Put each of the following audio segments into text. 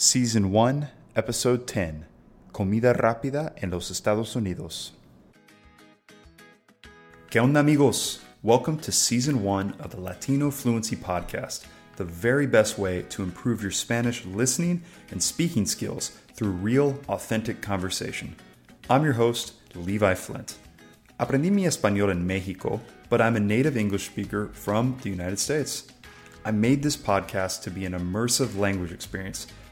Season 1, Episode 10 Comida rápida en los Estados Unidos. ¿Qué onda, amigos? Welcome to Season 1 of the Latino Fluency Podcast, the very best way to improve your Spanish listening and speaking skills through real, authentic conversation. I'm your host, Levi Flint. Aprendí mi español en Mexico, but I'm a native English speaker from the United States. I made this podcast to be an immersive language experience.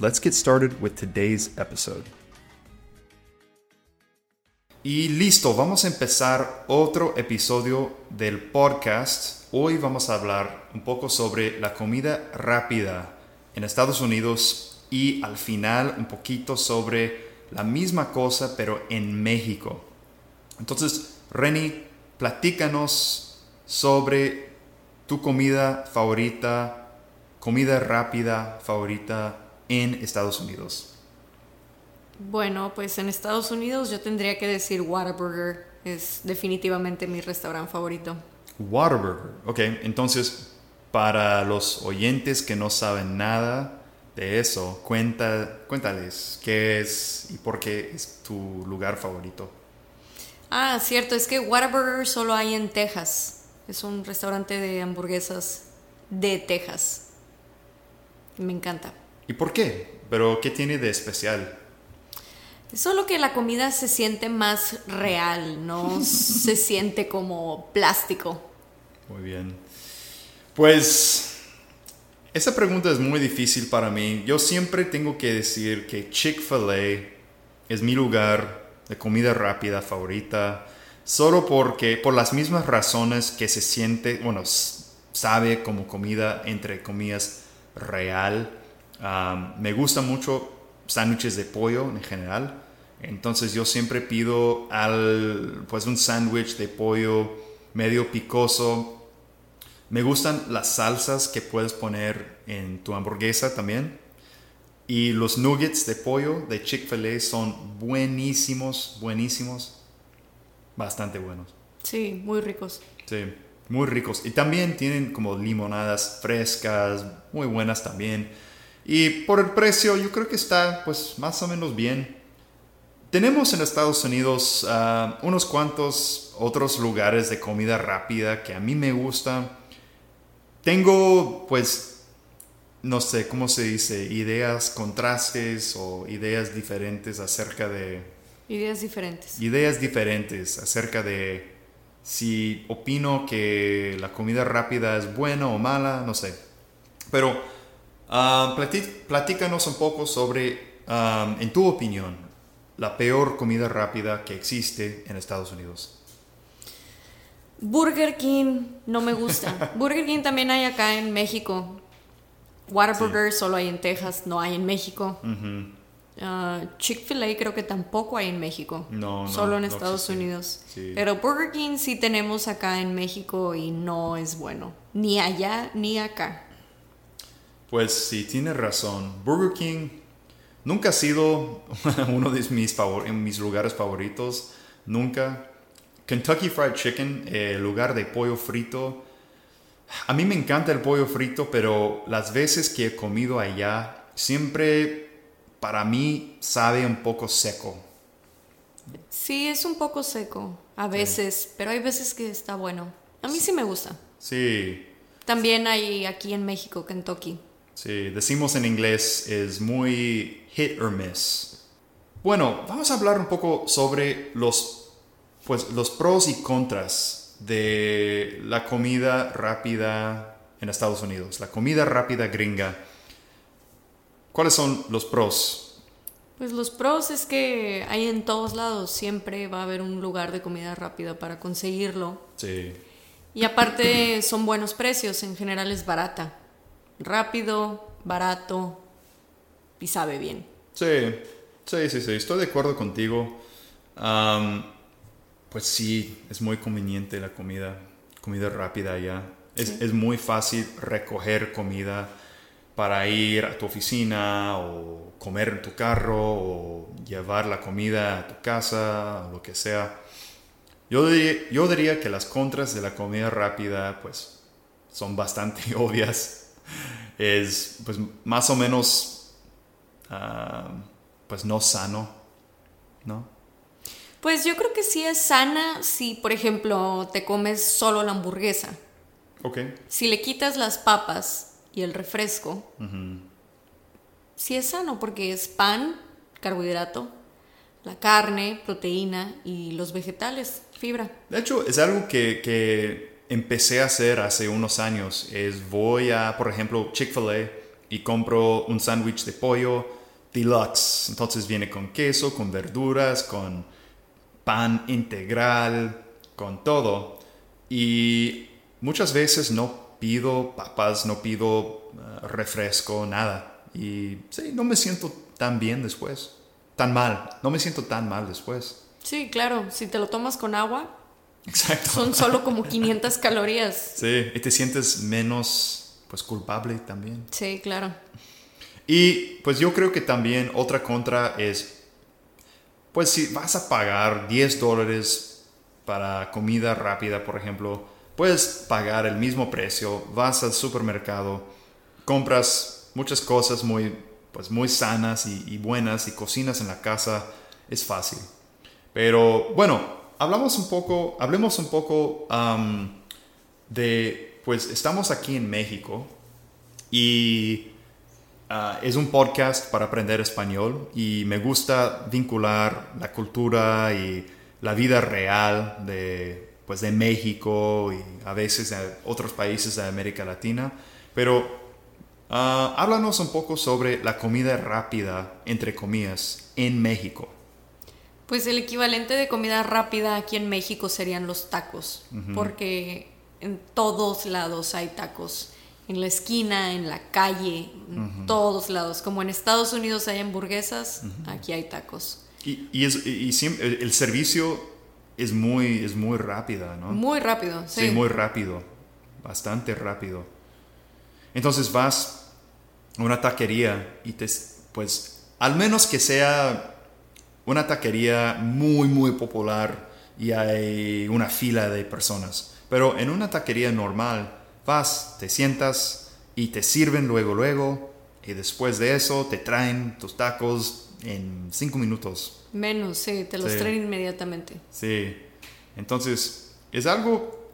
Let's get started with today's episode. Y listo, vamos a empezar otro episodio del podcast. Hoy vamos a hablar un poco sobre la comida rápida en Estados Unidos y al final un poquito sobre la misma cosa pero en México. Entonces, Reni, platícanos sobre tu comida favorita, comida rápida favorita en Estados Unidos. Bueno, pues en Estados Unidos yo tendría que decir Whataburger es definitivamente mi restaurante favorito. Whataburger, ok. Entonces, para los oyentes que no saben nada de eso, cuenta, cuéntales qué es y por qué es tu lugar favorito. Ah, cierto, es que Whataburger solo hay en Texas. Es un restaurante de hamburguesas de Texas. Me encanta. ¿Y por qué? ¿Pero qué tiene de especial? Solo que la comida se siente más real, no se siente como plástico. Muy bien. Pues esa pregunta es muy difícil para mí. Yo siempre tengo que decir que Chick-fil-A es mi lugar de comida rápida favorita, solo porque, por las mismas razones que se siente, bueno, sabe como comida, entre comillas, real. Me gustan mucho sándwiches de pollo en general. Entonces yo siempre pido al, pues un sándwich de pollo medio picoso. Me gustan las salsas que puedes poner en tu hamburguesa también. Y los nuggets de pollo de Chick-fil-A son buenísimos, buenísimos. Bastante buenos. Sí, muy ricos. Sí, muy ricos. Y también tienen como limonadas frescas, muy buenas también. Y por el precio yo creo que está pues más o menos bien. Tenemos en Estados Unidos ah, unos cuantos otros lugares de comida rápida que a mí me gusta. Tengo pues, no sé cómo se dice, ideas, contrastes o ideas diferentes acerca de... Ideas diferentes. Ideas diferentes acerca de si opino que la comida rápida es buena o mala, no sé. Pero ah, platícanos un poco sobre, en tu opinión, la peor comida rápida que existe en Estados Unidos? Burger King no me gusta. Burger King también hay acá en México. Whataburger solo hay en Texas, no hay en México. Ah, Chick-fil-A creo que tampoco hay en México. No, no Solo en Estados Unidos. Pero Burger King sí tenemos acá en México y no es bueno. Ni allá ni acá. Pues sí, tienes razón. Burger King Nunca ha sido uno de mis, lugares favoritos. Nunca. Kentucky Fried Chicken, el lugar de pollo frito. A mí me encanta el pollo frito, pero las veces que he comido allá, siempre para mí sabe un poco seco. Sí, es un poco seco a veces, pero hay veces que está bueno. A mí sí me gusta. Sí. También hay aquí en México, Kentucky. Sí, decimos en inglés, es muy hit or miss. Bueno, vamos a hablar un poco sobre los, pues, los pros y contras de la comida rápida en Estados Unidos, la comida rápida gringa. ¿Cuáles son los pros? Pues los pros es que hay en todos lados, siempre va a haber un lugar de comida rápida para conseguirlo. Sí. Y aparte son buenos precios, en general es barata rápido, barato. y sabe bien. Sí, sí, sí, sí, estoy de acuerdo contigo. Am, pues sí, es muy conveniente la comida, comida rápida ya. Es, es muy fácil recoger comida para ir a tu oficina o comer en tu carro o llevar la comida a tu casa o lo que sea. Yo diría, yo diría que las contras de la comida rápida pues son bastante obvias. Es pues más o menos ah, pues no sano, ¿no? Pues yo creo que sí es sana si, por ejemplo, te comes solo la hamburguesa. Ok. Si le quitas las papas y el refresco, sí es sano porque es pan, carbohidrato, la carne, proteína y los vegetales, fibra. De hecho, es algo que, que empecé a hacer hace unos años. Es voy a, por ejemplo, Chick-fil-A y compro un sándwich de pollo deluxe. Entonces viene con queso, con verduras, con pan integral, con todo. Y muchas veces no pido papas, no pido eh, refresco, nada. Y sí, no me siento tan bien después. Tan mal. No me siento tan mal después. Sí, claro, si te lo tomas con agua, Exacto. son solo como 500 calorías. Sí, y te sientes menos, pues, culpable también. Sí, claro. Y pues yo creo que también otra contra es, pues si vas a pagar 10 dólares para comida rápida, por ejemplo, puedes pagar el mismo precio, vas al supermercado, compras muchas cosas muy, pues muy sanas y, y buenas y cocinas en la casa, es fácil. Pero bueno, hablamos un poco, hablemos un poco am, de, pues estamos aquí en México y Ah, es un podcast para aprender español y me gusta vincular la cultura y la vida real de, pues de México y a veces de otros países de América Latina. Pero ah, háblanos un poco sobre la comida rápida, entre comillas, en México. Pues el equivalente de comida rápida aquí en México serían los tacos, porque en todos lados hay tacos. En la esquina, en la calle, en todos lados. Como en Estados Unidos hay hamburguesas, aquí hay tacos. Y, y es, y- y siempre- el, el servicio es muy, es muy rápida, ¿no? Muy rápido, sí. Sí, muy rápido, bastante rápido. Entonces vas a una taquería y te, pues, al menos que sea una taquería muy, muy popular y hay una fila de personas. Pero en una taquería normal, vas, te sientas y te sirven luego, luego. Y después de eso te traen tus tacos en cinco minutos. Menos, sí, te los Sí. traen inmediatamente. Sí, entonces es algo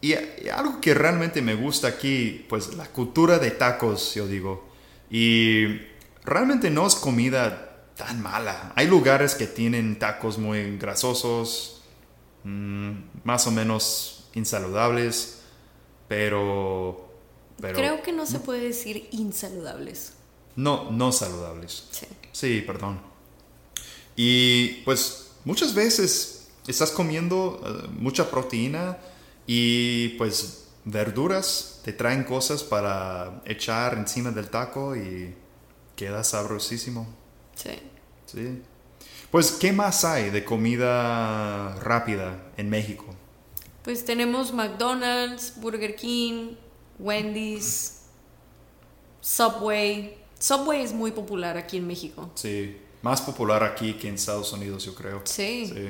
y, y algo que realmente me gusta aquí, pues la cultura de tacos, yo digo. Y realmente no es comida tan mala. Hay lugares que tienen tacos muy grasosos, mm, más o menos insaludables, pero, pero Creo que no se puede decir insaludables. no, no saludables. Sí. Sí, perdón. Y pues muchas veces estás comiendo eh, mucha proteína y pues verduras te traen cosas para echar encima del taco y queda sabrosísimo. Sí. Sí. Pues, ¿qué más hay de comida rápida en México? Pues tenemos McDonald's, Burger King, Wendy's, Subway. Subway es muy popular aquí en México. Sí, más popular aquí que en Estados Unidos, yo creo. Sí. Sí.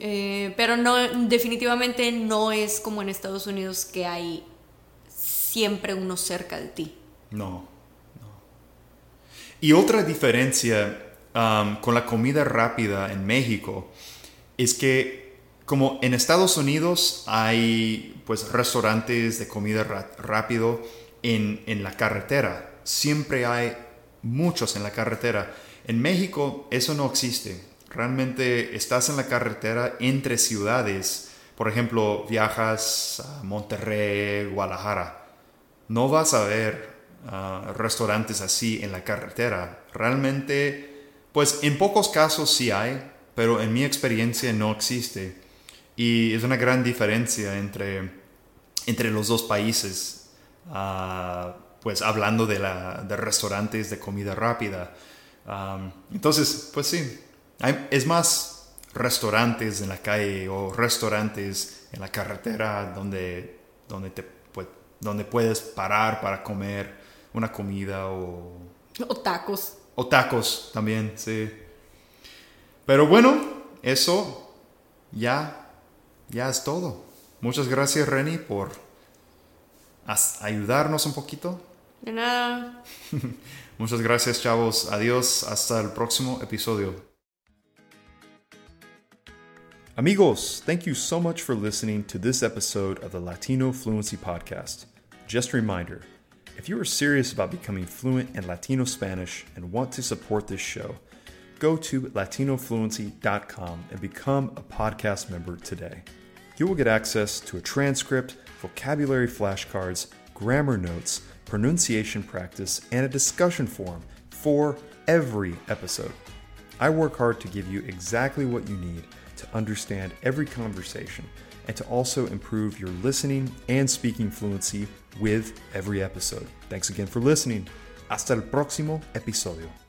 Eh, pero no, definitivamente no es como en Estados Unidos que hay siempre uno cerca de ti. No, no. Y otra diferencia con la comida rápida en México es que como en Estados Unidos hay pues restaurantes de comida rápido en, en la carretera, siempre hay muchos en la carretera. En México eso no existe. Realmente estás en la carretera entre ciudades. Por ejemplo, viajas a Monterrey, Guadalajara no vas a ver ah, restaurantes así en la carretera. Realmente, pues en pocos casos sí hay, pero en mi experiencia no existe. Y es una gran diferencia entre, entre los dos países. Ah, pues hablando de, la, de restaurantes de comida rápida. Entonces, pues sí, es más restaurantes en la calle o restaurantes en la carretera donde, donde, te, pues, donde puedes parar para comer una comida o... O tacos. O tacos también, sí. Pero bueno, eso ya, ya es todo. Muchas gracias, Reni, por ayudarnos un poquito. De nada. Muchas gracias, chavos. Adiós. Hasta el próximo episodio. Amigos, thank you so much for listening to this episode of the Latino Fluency Podcast. Just a reminder if you are serious about becoming fluent in Latino Spanish and want to support this show, go to latinofluency.com and become a podcast member today. You will get access to a transcript, vocabulary flashcards, grammar notes, pronunciation practice, and a discussion forum for every episode. I work hard to give you exactly what you need to understand every conversation and to also improve your listening and speaking fluency with every episode. Thanks again for listening. Hasta el próximo episodio.